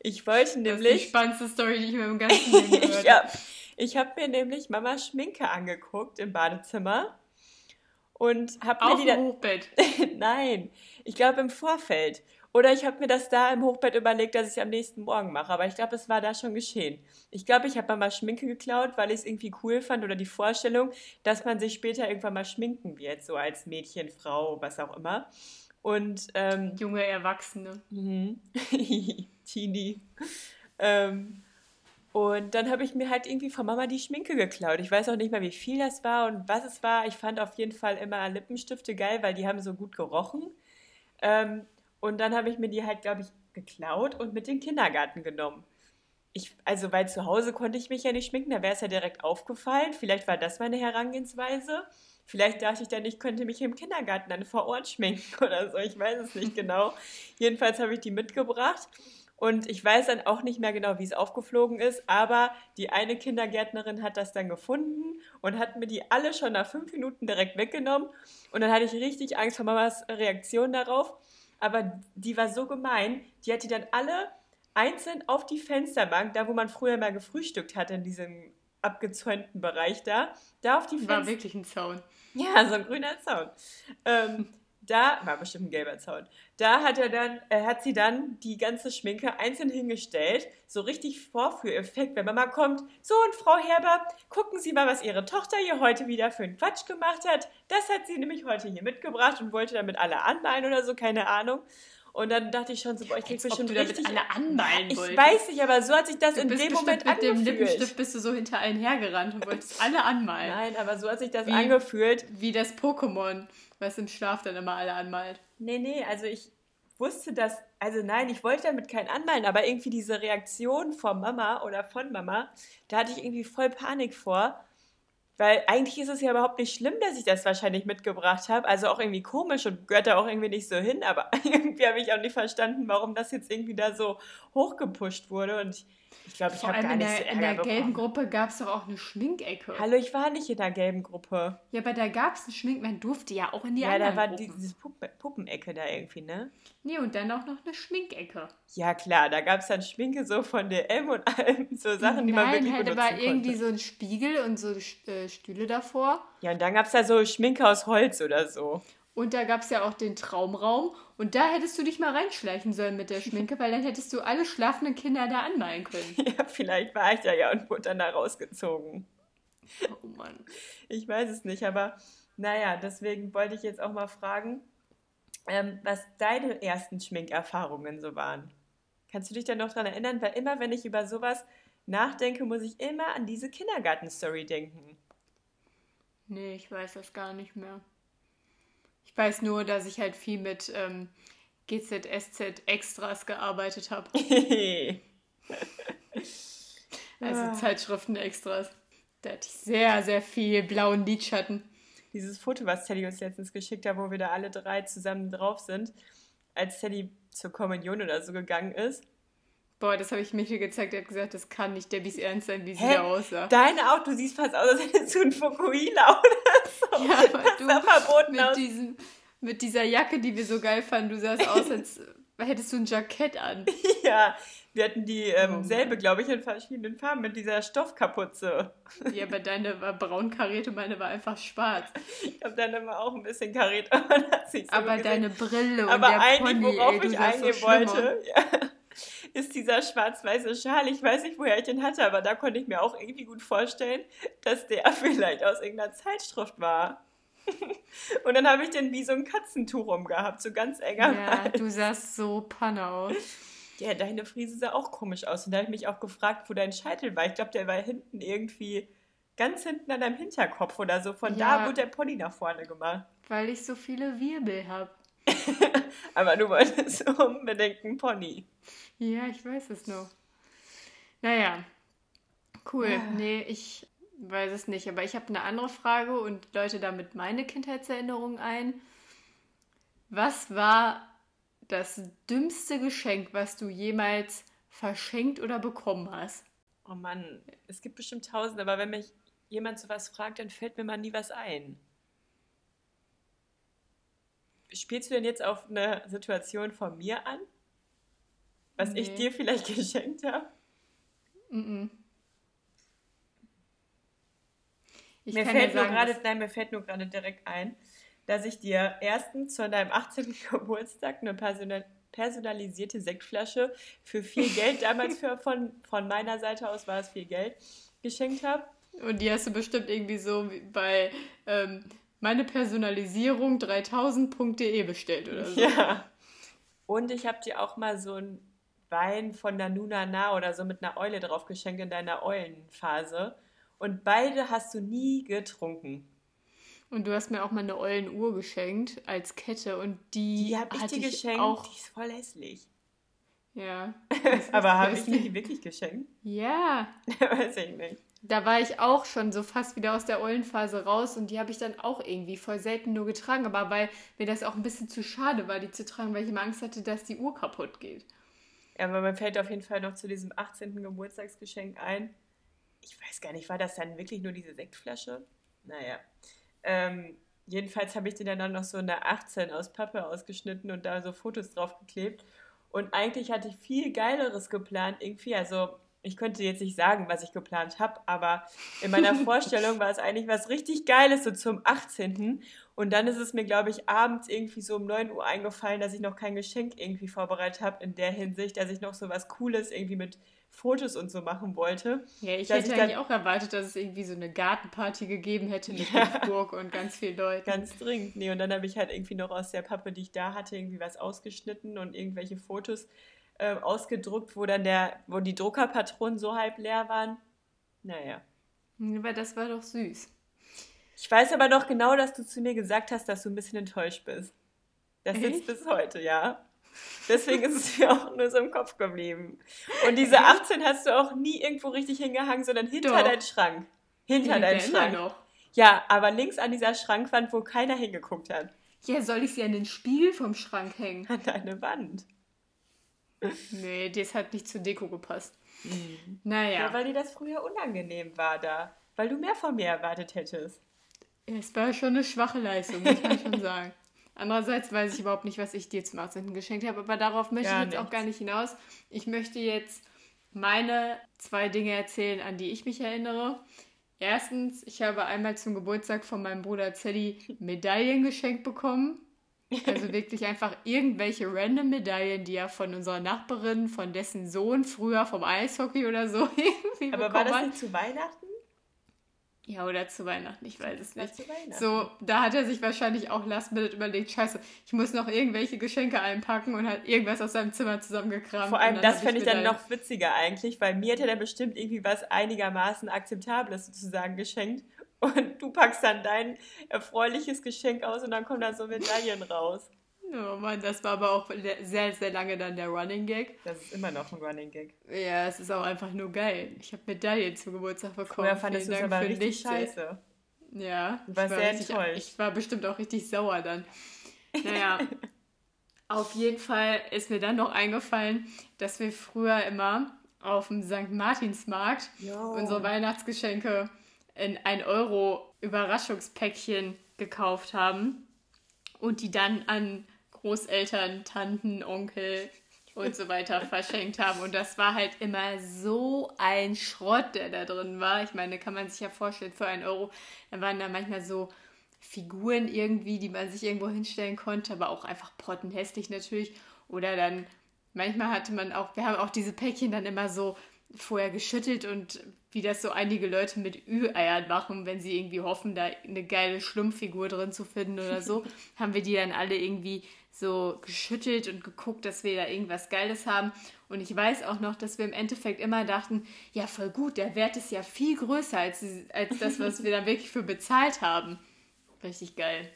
Ich wollte Das ist die nämlich. spannendste Story, die ich in meinem ganzen Leben gehört ich habe. habe ich hab mir nämlich Mama Schminke angeguckt im Badezimmer und habe mir die dann. Hochbett. Nein, ich glaube im Vorfeld. Oder ich habe mir das da im Hochbett überlegt, dass ich es am nächsten Morgen mache. Aber ich glaube, es war da schon geschehen. Ich glaube, ich habe Mama Schminke geklaut, weil ich es irgendwie cool fand oder die Vorstellung, dass man sich später irgendwann mal schminken wird, so als Mädchen, Frau, was auch immer. Und ähm, Junge Erwachsene. Mhm. Teenie. Ähm, und dann habe ich mir halt irgendwie von Mama die Schminke geklaut. Ich weiß auch nicht mehr, wie viel das war und was es war. Ich fand auf jeden Fall immer Lippenstifte geil, weil die haben so gut gerochen. Ähm, und dann habe ich mir die halt, glaube ich, geklaut und mit in den Kindergarten genommen. Ich, also, weil zu Hause konnte ich mich ja nicht schminken, da wäre es ja direkt aufgefallen. Vielleicht war das meine Herangehensweise. Vielleicht dachte ich dann, ich könnte mich im Kindergarten dann vor Ort schminken oder so. Ich weiß es nicht genau. Jedenfalls habe ich die mitgebracht. Und ich weiß dann auch nicht mehr genau, wie es aufgeflogen ist, aber die eine Kindergärtnerin hat das dann gefunden und hat mir die alle schon nach fünf Minuten direkt weggenommen. Und dann hatte ich richtig Angst vor Mamas Reaktion darauf. Aber die war so gemein, die hat die dann alle einzeln auf die Fensterbank, da wo man früher mal gefrühstückt hat, in diesem abgezäunten Bereich da, da auf die Fenster. War wirklich ein Zaun. Ja, so ein grüner Zaun. Ähm, da war bestimmt ein gelber Zaun. Da hat er dann, äh, hat sie dann die ganze Schminke einzeln hingestellt, so richtig Vorführeffekt, wenn Mama kommt. So und Frau Herber, gucken Sie mal, was Ihre Tochter hier heute wieder für einen Quatsch gemacht hat. Das hat sie nämlich heute hier mitgebracht und wollte damit alle anmalen oder so, keine Ahnung. Und dann dachte ich schon so, boah, ich krieg Als ob bestimmt du damit richtig... alle anmalen ich wolltest. weiß nicht, aber so hat sich das in dem Moment mit dem angefühlt. Lippenstift bist du so hinter allen hergerannt und wolltest alle anmalen. Nein, aber so hat sich das Wie- angefühlt. Wie das Pokémon, was im Schlaf dann immer alle anmalt. Nee, nee, also ich wusste das, also nein, ich wollte damit keinen anmalen, aber irgendwie diese Reaktion von Mama oder von Mama, da hatte ich irgendwie voll Panik vor. Weil eigentlich ist es ja überhaupt nicht schlimm, dass ich das wahrscheinlich mitgebracht habe. Also auch irgendwie komisch und gehört da auch irgendwie nicht so hin. Aber irgendwie habe ich auch nicht verstanden, warum das jetzt irgendwie da so hochgepusht wurde. Und ich ich glaube, ich habe gar in nicht der, so in der Ärger gelben bekommen. Gruppe gab es doch auch eine Schminkecke. Hallo, ich war nicht in der gelben Gruppe. Ja, aber da gab es eine Schmink, man durfte ja auch in die ja, anderen da war Gruppen. diese Puppen, Puppenecke da irgendwie, ne? Nee, und dann auch noch eine Schminkecke. Ja, klar, da gab es dann Schminke so von DM und allem, so Sachen, die man wirklich halt benutzen aber irgendwie konnte. so ein Spiegel und so äh, Stühle davor. Ja, und dann gab es da so Schminke aus Holz oder so. Und da gab es ja auch den Traumraum. Und da hättest du dich mal reinschleichen sollen mit der Schminke, weil dann hättest du alle schlafenden Kinder da anmalen können. Ja, vielleicht war ich da ja und wurde dann da rausgezogen. Oh Mann. Ich weiß es nicht, aber naja, deswegen wollte ich jetzt auch mal fragen, ähm, was deine ersten Schminkerfahrungen so waren. Kannst du dich da noch dran erinnern? Weil immer, wenn ich über sowas nachdenke, muss ich immer an diese Kindergarten-Story denken. Nee, ich weiß das gar nicht mehr. Ich weiß nur, dass ich halt viel mit ähm, GZSZ Extras gearbeitet habe. Also Ah. Zeitschriften Extras. Da hatte ich sehr, sehr viel blauen Lidschatten. Dieses Foto, was Teddy uns letztens geschickt hat, wo wir da alle drei zusammen drauf sind, als Teddy zur Kommunion oder so gegangen ist. Boah, das habe ich Michael gezeigt. Er hat gesagt, das kann nicht Debbys Ernst sein, wie sie Hä? da aussah. Deine auch, du siehst fast aus, als hättest du einen Fukuhila oder so. Ja, aber Das du sah verboten mit, aus. diesem, mit dieser Jacke, die wir so geil fanden, du sahst aus, als hättest du ein Jackett an. Ja, wir hatten die ähm, Oh selbe, glaube ich, in verschiedenen Farben mit dieser Stoffkapuze. Ja, aber deine war braun kariert und meine war einfach schwarz. Ich habe dann immer auch ein bisschen kariert, aber das sich so Aber gesehen. deine Brille und Aber der eigentlich, Pony, worauf ey, ich so eingehen aus. wollte, ja, ist dieser schwarz-weiße Schal. Ich weiß nicht, woher ich den hatte, aber da konnte ich mir auch irgendwie gut vorstellen, dass der vielleicht aus irgendeiner Zeitschrift war. Und dann habe ich den wie so ein Katzentuch umgehabt, so ganz enger. Ja, du sahst so panne aus. Ja, deine Frise sah auch komisch aus. Und da habe ich mich auch gefragt, wo dein Scheitel war. Ich glaube, der war hinten irgendwie ganz hinten an deinem Hinterkopf oder so. Von Ja. da wurde der Pony nach vorne gemacht. Weil ich so viele Wirbel habe. Aber du wolltest unbedingt einen Pony. Ja, ich weiß es noch. Naja, cool. Ja. Nee, ich weiß es nicht. Aber ich habe eine andere Frage und läute damit meine Kindheitserinnerung ein. Was war das dümmste Geschenk, was du jemals verschenkt oder bekommen hast? Oh Mann, es gibt bestimmt tausend, aber wenn mich jemand sowas fragt, dann fällt mir mal nie was ein. Spielst du denn jetzt auf eine Situation von mir an? Was ich Nee. dir vielleicht geschenkt habe? Mhm. Ich mir fällt sagen, gerade, was- nein, mir fällt nur gerade direkt ein, dass ich dir erstens zu deinem 18. Geburtstag eine personal, personalisierte Sektflasche für viel Geld, damals für, von, von meiner Seite aus war es viel Geld, geschenkt habe. Und die hast du bestimmt irgendwie so bei ähm, meine Personalisierung 3000.de bestellt oder so. Ja. Und ich habe dir auch mal so einen Wein von der Nuna Na oder so mit einer Eule drauf geschenkt in deiner Eulenphase. Und beide hast du nie getrunken. Und du hast mir auch mal eine Eulenuhr geschenkt als Kette und die, Die habe ich hatte dir geschenkt. auch. Die ist voll hässlich. Ja. Aber habe ich dir die wirklich geschenkt? Ja. Weiß ich nicht. da war ich auch schon so fast wieder aus der Eulenphase raus und die habe ich dann auch irgendwie voll selten nur getragen, aber weil mir das auch ein bisschen zu schade war, die zu tragen, weil ich immer Angst hatte, dass die Uhr kaputt geht. Ja, aber mir fällt auf jeden Fall noch zu diesem 18. Geburtstagsgeschenk ein. Ich weiß gar nicht, war das dann wirklich nur diese Sektflasche? Naja. Ähm, jedenfalls habe ich die dann noch so eine 18 aus Pappe ausgeschnitten und da so Fotos draufgeklebt. Und eigentlich hatte ich viel Geileres geplant irgendwie. Also ich könnte jetzt nicht sagen, was ich geplant habe, aber in meiner Vorstellung war es eigentlich was richtig Geiles, so zum 18. Und dann ist es mir, glaube ich, abends irgendwie so um 9 Uhr eingefallen, dass ich noch kein Geschenk irgendwie vorbereitet habe, in der Hinsicht, dass ich noch so was Cooles irgendwie mit Fotos und so machen wollte. Ja, ich hätte ich eigentlich auch erwartet, dass es irgendwie so eine Gartenparty gegeben hätte mit Ja. Und ganz viel Leuten. Ganz dringend. Nee, und dann habe ich halt irgendwie noch aus der Pappe, die ich da hatte, irgendwie was ausgeschnitten und irgendwelche Fotos äh, ausgedruckt, wo dann der, wo die Druckerpatronen so halb leer waren. Naja. Aber das war doch süß. Ich weiß aber noch genau, dass du zu mir gesagt hast, dass du ein bisschen enttäuscht bist. Das sitzt Echt? bis heute, ja. Deswegen ist es mir auch nur so im Kopf geblieben. Und diese 18 hast du auch nie irgendwo richtig hingehangen, sondern hinter Doch. deinen Schrank. Hinter deinen Schrank. noch. Ja, aber links an dieser Schrankwand, wo keiner hingeguckt hat. Ja, soll ich sie an den Spiegel vom Schrank hängen? An deine Wand. Nee, das hat nicht zur Deko gepasst. Ja. Naja, weil dir das früher unangenehm war da. Weil du mehr von mir erwartet hättest. es war schon eine schwache Leistung, muss man schon sagen. Andererseits weiß ich überhaupt nicht, was ich dir zum 18. geschenkt habe, aber darauf möchte Gar ich jetzt auch nichts. gar nicht hinaus. Ich möchte jetzt meine zwei Dinge erzählen, an die ich mich erinnere. Erstens, ich habe einmal zum Geburtstag von meinem Bruder Zeddy Medaillen geschenkt bekommen. Also wirklich einfach irgendwelche random Medaillen, die er von unserer Nachbarin, von dessen Sohn früher vom Eishockey oder so irgendwie Aber war das hat. nicht zu Weihnachten? Ja, oder zu Weihnachten, ich weiß es nicht. zu Weihnachten. So, da hat er sich wahrscheinlich auch last minute überlegt, scheiße, ich muss noch irgendwelche Geschenke einpacken und hat irgendwas aus seinem Zimmer zusammengekramt. Vor allem, das fände ich dann noch witziger eigentlich, weil mir hätte er dann bestimmt irgendwie was einigermaßen Akzeptables sozusagen geschenkt. Und du packst dann dein erfreuliches Geschenk aus und dann kommen da so Medaillen raus. Oh Mann, das war aber auch sehr, sehr lange dann der Running Gag. Das ist immer noch ein Running Gag. Ja, es ist auch einfach nur geil. Ich habe Medaillen zum Geburtstag bekommen. Vorher fandest du es aber richtig nichts, scheiße. Ja, Du warst ich war sehr richtig, enttäuscht. Ich war bestimmt auch richtig sauer dann. Naja, auf jeden Fall ist mir dann noch eingefallen, dass wir früher immer auf dem St. Martinsmarkt Jo. unsere Weihnachtsgeschenke in 1 Euro Überraschungspäckchen gekauft haben und die dann an Großeltern, Tanten, Onkel und so weiter verschenkt haben. Und das war halt immer so ein Schrott, der da drin war. Ich meine, kann man sich ja vorstellen, für 1 Euro, dann waren da manchmal so Figuren irgendwie, die man sich irgendwo hinstellen konnte, aber auch einfach pottenhässlich natürlich. Oder dann, manchmal hatte man auch, wir haben auch diese Päckchen dann immer so vorher geschüttelt und wie das so einige Leute mit Ü-Eiern machen, wenn sie irgendwie hoffen, da eine geile Schlumpffigur drin zu finden oder so, haben wir die dann alle irgendwie so geschüttelt und geguckt, dass wir da irgendwas Geiles haben. Und ich weiß auch noch, dass wir im Endeffekt immer dachten, ja voll gut, der Wert ist ja viel größer als, als das, was wir da wirklich für bezahlt haben. Richtig geil.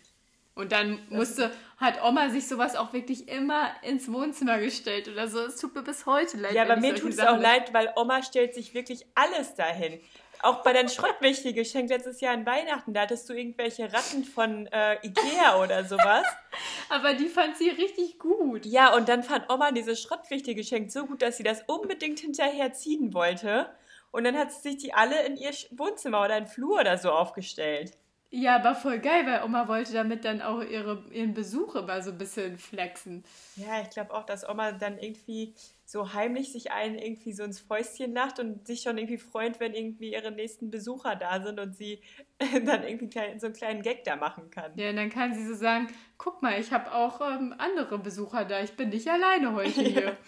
Und dann musste, hat Oma sich sowas auch wirklich immer ins Wohnzimmer gestellt oder so. Es tut mir bis heute leid. Ja, aber mir tut es auch leid, weil Oma stellt sich wirklich alles dahin. Auch bei deinem Schrottwichtel geschenkt letztes Jahr an Weihnachten, da hattest du irgendwelche Ratten von äh, Ikea oder sowas. Aber die fand sie richtig gut. Ja, und dann fand Oma dieses Schrottwichtel geschenkt so gut, dass sie das unbedingt hinterher ziehen wollte. Und dann hat sie sich die alle in ihr Wohnzimmer oder in Flur oder so aufgestellt. Ja, aber voll geil, weil Oma wollte damit dann auch ihre, ihren Besuch immer so ein bisschen flexen. Ja, ich glaube auch, dass Oma dann irgendwie so heimlich sich einen irgendwie so ins Fäustchen lacht und sich schon irgendwie freut, wenn irgendwie ihre nächsten Besucher da sind und sie dann irgendwie klein, so einen kleinen Gag da machen kann. Ja, und dann kann sie so sagen, guck mal, ich habe auch ähm, andere Besucher da, ich bin nicht alleine heute hier.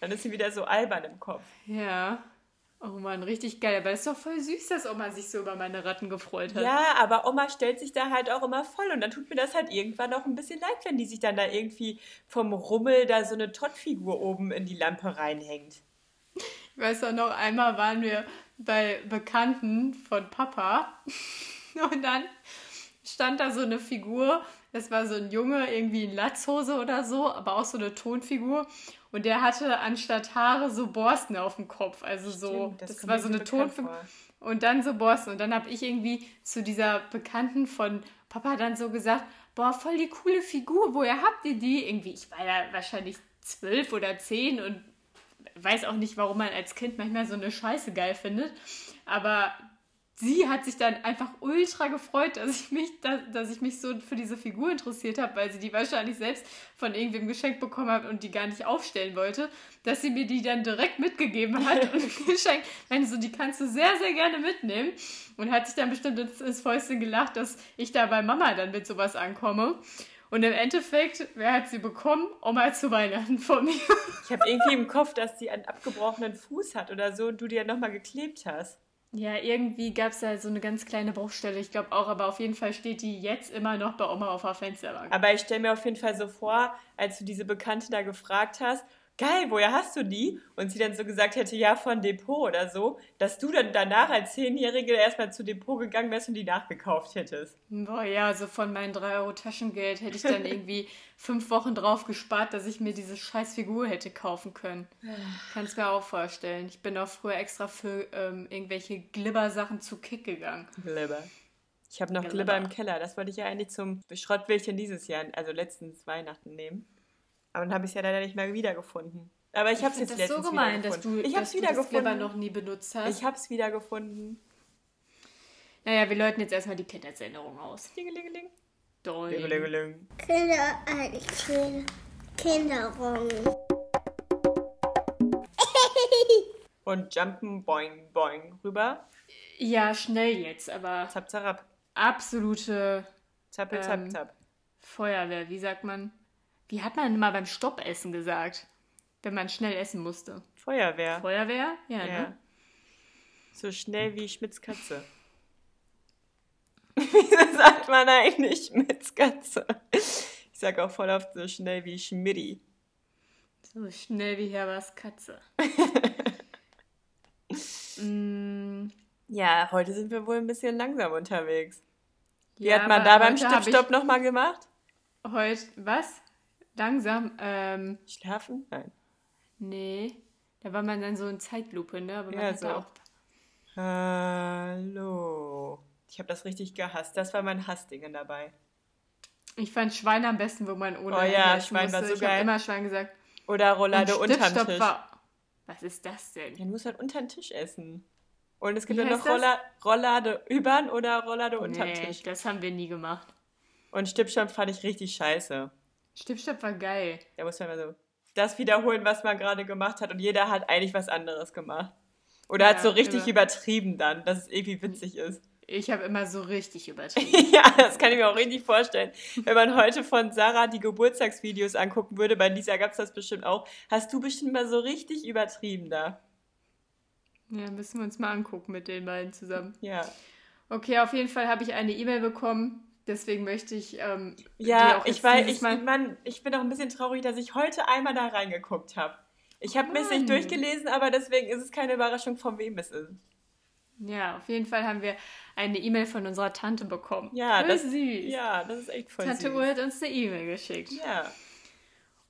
Dann ist sie wieder so albern im Kopf. ja. Oh Mann, richtig geil. Aber das ist doch voll süß, dass Oma sich so über meine Ratten gefreut hat. Ja, aber Oma stellt sich da halt auch immer voll und dann tut mir das halt irgendwann auch ein bisschen leid, wenn die sich dann da irgendwie vom Rummel da so eine Tottfigur oben in die Lampe reinhängt. Ich weiß auch noch, einmal waren wir bei Bekannten von Papa und dann stand da so eine Figur, das war so ein Junge, irgendwie in Latzhose oder so, aber auch so eine Tonfigur und der hatte anstatt Haare so Borsten auf dem Kopf, also so, Stimmt, das, kommt war so eine Tonfigur. vor. Und dann so Boston. Und dann habe ich irgendwie zu dieser Bekannten von Papa dann so gesagt, boah, voll die coole Figur, woher habt ihr die? Irgendwie, ich war ja wahrscheinlich zwölf oder zehn und weiß auch nicht, warum man als Kind manchmal so eine Scheiße geil findet. Aber sie hat sich dann einfach ultra gefreut, dass ich mich, dass, dass ich mich so für diese Figur interessiert habe, weil sie die wahrscheinlich selbst von irgendwem geschenkt bekommen hat und die gar nicht aufstellen wollte, dass sie mir die dann direkt mitgegeben hat und geschenkt. Meine so, die kannst du sehr, sehr gerne mitnehmen. Und hat sich dann bestimmt ins, ins Fäustchen gelacht, dass ich da bei Mama dann mit sowas ankomme. Und im Endeffekt, wer hat sie bekommen? Oma zu Weihnachten von mir. Ich habe irgendwie im Kopf, dass sie einen abgebrochenen Fuß hat oder so und du die ja nochmal geklebt hast. Ja, irgendwie gab es da so eine ganz kleine Bruchstelle. Ich glaube auch, aber auf jeden Fall steht die jetzt immer noch bei Oma auf der Fensterbank. Aber ich stelle mir auf jeden Fall so vor, als du diese Bekannte da gefragt hast, geil, woher hast du die? Und sie dann so gesagt hätte, ja, von Depot oder so, dass du dann danach als Zehnjährige erstmal zu Depot gegangen wärst und die nachgekauft hättest. Boah, ja, so von meinen 3 Euro Taschengeld hätte ich dann irgendwie fünf Wochen drauf gespart, dass ich mir diese scheiß Figur hätte kaufen können. Kannst mir auch vorstellen. Ich bin auch früher extra für ähm, irgendwelche Glibber-Sachen zu Kick gegangen. Glibber. Ich habe noch Glibber. Glibber im Keller. Das wollte ich ja eigentlich zum Schrottwildchen dieses Jahr, also letztens Weihnachten nehmen. Aber dann habe ich es ja leider nicht mehr wiedergefunden. Aber ich habe es jetzt das so letztens gemein, dass du, wiedergefunden. Ich habe dass es du das wiedergefunden. noch nie benutzt hast. Ich habe es wiedergefunden. naja, wir läuten jetzt erstmal die Kindheitserinnerung aus. Dingelingeling. Dingelingeling. Kinder, äh, Kinderung. Und jumpen, boing, boing rüber. Ja, schnell jetzt, aber Zap, zap, absolute zappel, zap, Ähm, zap. Feuerwehr, wie sagt man? Wie hat man immer beim Stoppessen gesagt? Wenn man schnell essen musste. Feuerwehr. Feuerwehr? Ja, Ja. ne? So schnell wie Schmitz Katze. Wieso sagt man eigentlich Schmitz Katze? Ich sag auch voll oft so schnell wie Schmidti. So schnell wie Herbers Katze. mm, Ja, heute sind wir wohl ein bisschen langsam unterwegs. Wie ja, hat man da beim Stippstopp nochmal gemacht? Heute, was? Langsam? Ähm, Schlafen? Nein. nee. Da war man dann so in Zeitlupe, ne? Aber man Ja, hat so. auch. Hallo. Ich habe das richtig gehasst. Das war mein Hassdingen dabei. Ich fand Schwein am besten, wo man ohne Oh ja, Schwein war musste. so ich geil. immer Schwein gesagt. Oder Roulade unterm Tisch. war- Was ist das denn? Ja, du musst halt unter den Tisch essen. Und es gibt Wie ja noch? Rolla Rollade übern oder Rollade unterm Nee, Tisch. das haben wir nie gemacht. Und Stippstopp fand ich richtig scheiße. Stippstopp war geil. Da muss man mal so das wiederholen, was man gerade gemacht hat. Und jeder hat eigentlich was anderes gemacht. Oder Ja, hat so richtig immer. übertrieben dann, dass es irgendwie witzig ist. Ich habe immer so richtig übertrieben. ja, das kann ich mir auch richtig vorstellen. Wenn man heute von Sarah die Geburtstagsvideos angucken würde, bei Lisa gab es das bestimmt auch, hast du bestimmt mal so richtig übertrieben da. Ja, müssen wir uns mal angucken mit den beiden zusammen. Ja. Okay, auf jeden Fall habe ich eine E-Mail bekommen. Deswegen möchte ich. Ähm, Ja, auch ich weiß, ich, Mann, ich bin auch ein bisschen traurig, dass ich heute einmal da reingeguckt habe. Ich habe mir es nicht durchgelesen, aber deswegen ist es keine Überraschung, von wem es ist. Ja, auf jeden Fall haben wir eine E-Mail von unserer Tante bekommen. Ja, Voll das, süß. ja, das ist echt voll Tante süß. Uhr hat uns eine E-Mail geschickt. Ja.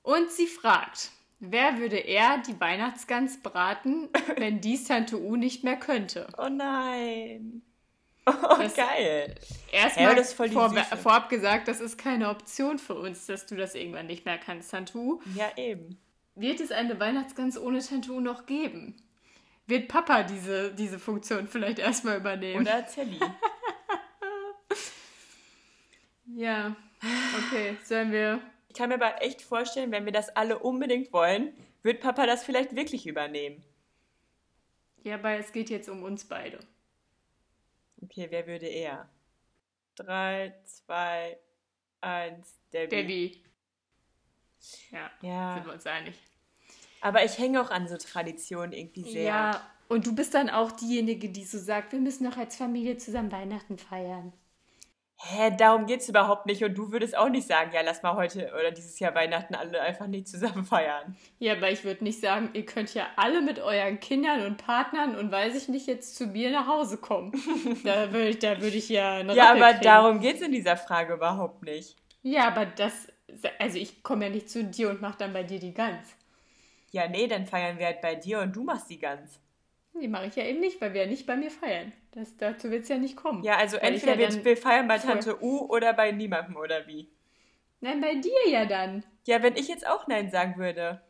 Und sie fragt, wer würde eher die Weihnachtsgans braten, wenn dies Tante U nicht mehr könnte? Oh nein. Oh, Das- geil. Erstmal Ja, vor, vorab gesagt, das ist keine Option für uns, dass du das irgendwann nicht mehr kannst, Tante U. Ja, eben. Wird es eine Weihnachtsgans ohne Tante U noch geben? Wird Papa diese, diese Funktion vielleicht erstmal übernehmen? Oder Zelly. Ja, okay, sollen wir. Ich kann mir aber echt vorstellen, wenn wir das alle unbedingt wollen, wird Papa das vielleicht wirklich übernehmen. Ja, aber es geht jetzt um uns beide. Okay, wer würde eher? Drei, zwei, eins, Debbie. Debbie. Ja, sind Ja. wir uns einig. Aber ich hänge auch an so Traditionen irgendwie sehr. Ja, und du bist dann auch diejenige, die so sagt, wir müssen noch als Familie zusammen Weihnachten feiern. Hä, darum geht's überhaupt nicht. Und du würdest auch nicht sagen, ja, lass mal heute oder dieses Jahr Weihnachten alle einfach nicht zusammen feiern. Ja, aber ich würde nicht sagen, ihr könnt ja alle mit euren Kindern und Partnern und weiß ich nicht jetzt zu mir nach Hause kommen. da würde ich, da würd ich ja eine Ja, Rappel aber kriegen. darum geht's in dieser Frage überhaupt nicht. Ja, aber das, also ich komme ja nicht zu dir und mache dann bei dir die Gans. Ja, nee, dann feiern wir halt bei dir und du machst die Gans. Die mache ich ja eben nicht, weil wir ja nicht bei mir feiern. Das, dazu wird es ja nicht kommen. Ja, also entweder ja wir, wir feiern bei Tante U oder bei niemandem oder wie. Nein, bei dir ja dann. Ja, wenn ich jetzt auch Nein sagen würde.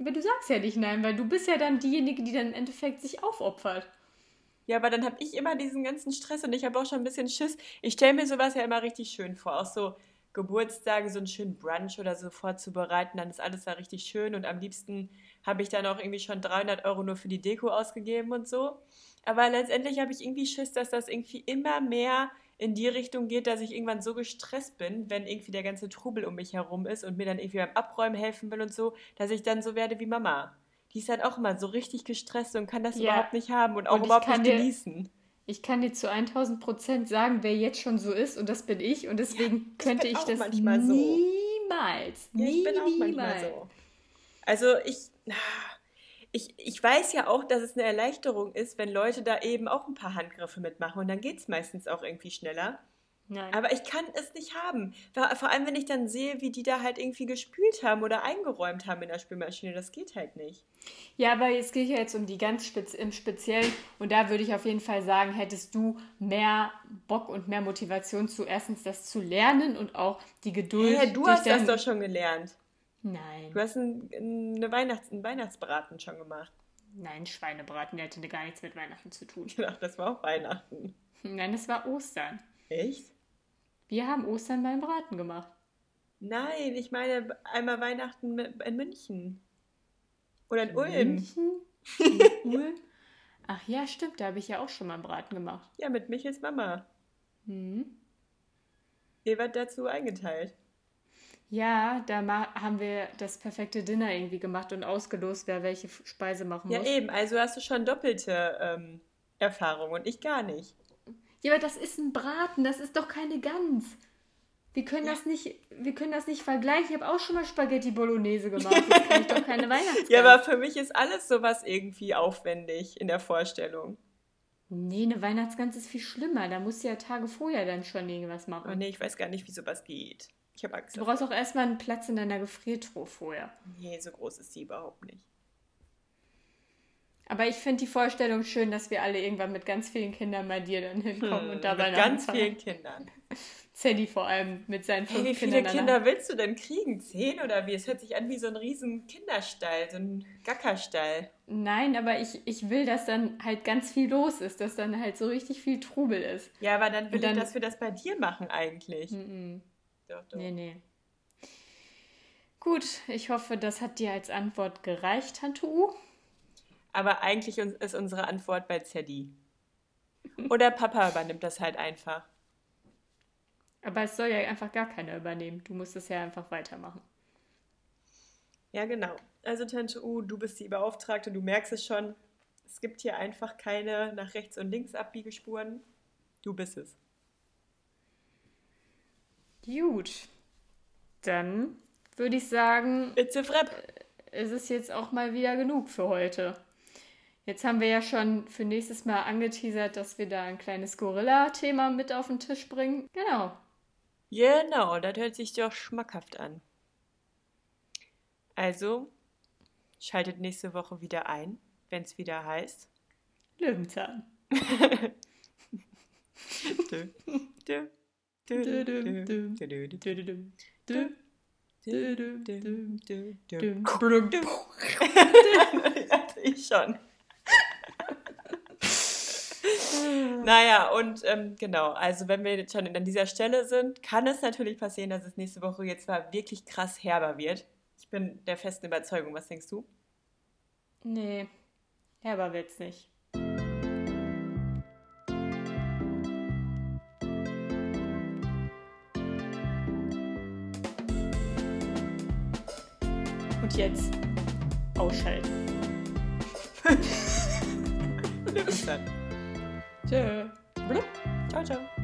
Aber du sagst ja nicht nein, weil du bist ja dann diejenige, die dann im Endeffekt sich aufopfert. Ja, aber dann habe ich immer diesen ganzen Stress und ich habe auch schon ein bisschen Schiss. Ich stelle mir sowas ja immer richtig schön vor. Auch so Geburtstage, so einen schönen Brunch oder so vorzubereiten. Dann ist alles da richtig schön und am liebsten habe ich dann auch irgendwie schon 300 Euro nur für die Deko ausgegeben und so. Aber letztendlich habe ich irgendwie Schiss, dass das irgendwie immer mehr in die Richtung geht, dass ich irgendwann so gestresst bin, wenn irgendwie der ganze Trubel um mich herum ist und mir dann irgendwie beim Abräumen helfen will und so, dass ich dann so werde wie Mama. Die ist halt auch immer so richtig gestresst und kann das Ja. überhaupt nicht haben und auch Und überhaupt nicht genießen. Ich kann dir zu 1000 Prozent sagen, wer jetzt schon so ist und das bin ich und deswegen ich könnte ich auch das manchmal so. niemals, Ja, ich bin auch manchmal niemals. so. Also ich, ich, ich weiß ja auch, dass es eine Erleichterung ist, wenn Leute da eben auch ein paar Handgriffe mitmachen und dann geht es meistens auch irgendwie schneller. Nein. Aber ich kann es nicht haben. Vor allem, wenn ich dann sehe, wie die da halt irgendwie gespült haben oder eingeräumt haben in der Spülmaschine. Das geht halt nicht. Ja, aber es geht ja jetzt um die ganz spez im Speziellen und da würde ich auf jeden Fall sagen, hättest du mehr Bock und mehr Motivation zu erstens das zu lernen und auch die Geduld. Hey, du hast das doch schon gelernt. Nein, Du hast ein, eine Weihnachts-, einen Weihnachtsbraten schon gemacht. nein, Schweinebraten, der hätte gar nichts mit Weihnachten zu tun. Ich dachte, das war auch Weihnachten. Nein, das war Ostern. Echt? Wir haben Ostern beim Braten gemacht. Nein, ich meine einmal Weihnachten in München. Oder in Ulm. München? In Ulm? Ach ja, stimmt, da habe ich ja auch schon mal einen Braten gemacht. Ja, mit Michels Mama. Hm. Ihr wird dazu eingeteilt. Ja, da haben wir das perfekte Dinner irgendwie gemacht und ausgelost, wer welche Speise machen Ja, muss. eben. Also hast du schon doppelte ähm, Erfahrung und ich gar nicht. Ja, aber das ist ein Braten, das ist doch keine Gans. Wir können Ja. das nicht, wir können das nicht vergleichen. Ich habe auch schon mal Spaghetti Bolognese gemacht. Das kann ich doch keine Weihnachtsgans. Ja, aber für mich ist alles sowas irgendwie aufwendig in der Vorstellung. nee, eine Weihnachtsgans ist viel schlimmer. Da musst du ja Tage vorher dann schon irgendwas machen. Oh nee, ich weiß gar nicht, wie sowas geht. Ich habe Angst. Du brauchst auch erstmal einen Platz in deiner Gefriertruhe vorher. Nee, so groß ist die überhaupt nicht. Aber ich finde die Vorstellung schön, dass wir alle irgendwann mit ganz vielen Kindern bei dir dann hinkommen Hm, und da mit ganz feiern. vielen Kindern. Sadie vor allem mit seinen fünf Hey, wie viele Kindern. Kinder willst du denn kriegen? Zehn oder wie? Es hört sich an wie so ein riesen Kinderstall, so ein Gackerstall. Nein, aber ich, ich will, dass dann halt ganz viel los ist, dass dann halt so richtig viel Trubel ist. Ja, aber dann will dann- ich, dass wir das bei dir machen eigentlich. Mhm. Doch, doch. Nee, nee. Gut, ich hoffe, das hat dir als Antwort gereicht, Tante U. Aber eigentlich ist unsere Antwort bei Zeddy. Oder Papa übernimmt das halt einfach. Aber es soll ja einfach gar keiner übernehmen. Du musst es ja einfach weitermachen. Ja, genau. Also Tante U, du bist die Beauftragte, du merkst es schon. Es gibt hier einfach keine nach rechts und links Abbiegespuren. Du bist es. Gut. Dann würde ich sagen, It's a Frep. es ist jetzt auch mal wieder genug für heute. Jetzt haben wir ja schon für nächstes Mal angeteasert, dass wir da ein kleines Gorilla-Thema mit auf den Tisch bringen. Genau. Genau, das hört sich doch schmackhaft an. Also, schaltet nächste Woche wieder ein, wenn es wieder heißt. Löwenzahn. Dö, dö, naja, und ähm, genau, also wenn wir jetzt schon an dieser Stelle sind, kann es natürlich passieren, dass es nächste Woche jetzt mal wirklich krass herber wird. Ich bin der festen Überzeugung. Was denkst du? Nee, herber wird's nicht. Und jetzt ausschalten. Tschö. Blub. Ciao, ciao.